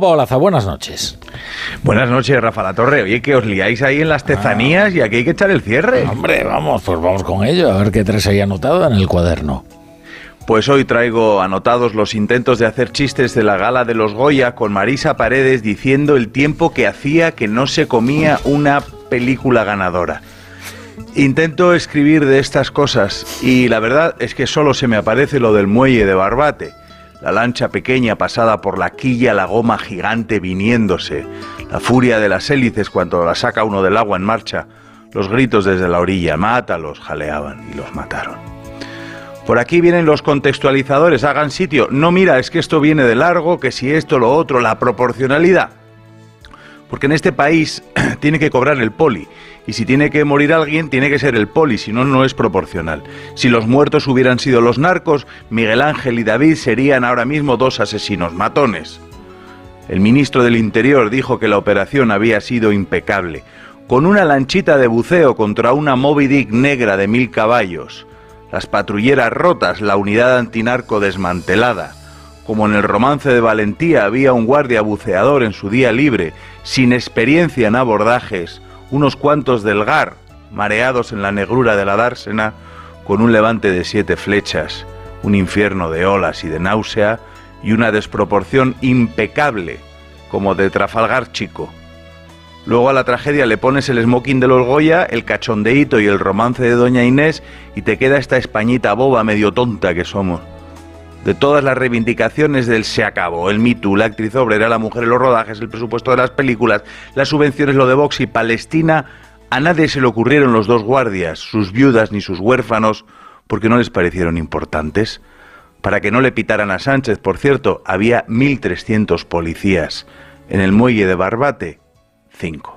Paolaza, buenas noches. Buenas noches, Rafa La Torre. Oye, que os liáis ahí en las tezanías y aquí hay que echar el cierre. Hombre, vamos, pues vamos con ello, a ver qué tres hay anotado en el cuaderno. Pues hoy traigo anotados los intentos de hacer chistes de la gala de los Goya con Marisa Paredes diciendo el tiempo que hacía que no se comía una película ganadora. Intento escribir de estas cosas y la verdad es que solo se me aparece lo del muelle de Barbate la lancha pequeña pasada por la quilla, la goma gigante viniéndose, la furia de las hélices cuando la saca uno del agua en marcha, los gritos desde la orilla, mátalos, jaleaban y los mataron. Por aquí vienen los contextualizadores, hagan sitio. No, mira, es que esto viene de largo, que si esto, lo otro, la proporcionalidad. Porque en este país tiene que cobrar el poli. Y si tiene que morir alguien, tiene que ser el poli, si no, no es proporcional. Si los muertos hubieran sido los narcos, Miguel Ángel y David serían ahora mismo dos asesinos matones. El ministro del Interior dijo que la operación había sido impecable, con una lanchita de buceo contra una Moby Dick negra de mil caballos, las patrulleras rotas, la unidad antinarco desmantelada. Como en el romance de Valentía había un guardia buceador en su día libre, sin experiencia en abordajes, unos cuantos del Gar, mareados en la negrura de la dársena, con un levante de siete flechas, un infierno de olas y de náusea, y una desproporción impecable, como de Trafalgar chico. Luego a la tragedia le pones el smoking de los Goya, el cachondeíto y el romance de Doña Inés, y te queda esta españita boba medio tonta que somos de todas las reivindicaciones del se acabó, el Me Too, la actriz obrera, la mujer en los rodajes, el presupuesto de las películas, las subvenciones, lo de Vox y Palestina, a nadie se le ocurrieron los dos guardias, sus viudas ni sus huérfanos, porque no les parecieron importantes. Para que no le pitaran a Sánchez, por cierto, había 1.300 policías. En el muelle de Barbate, cinco.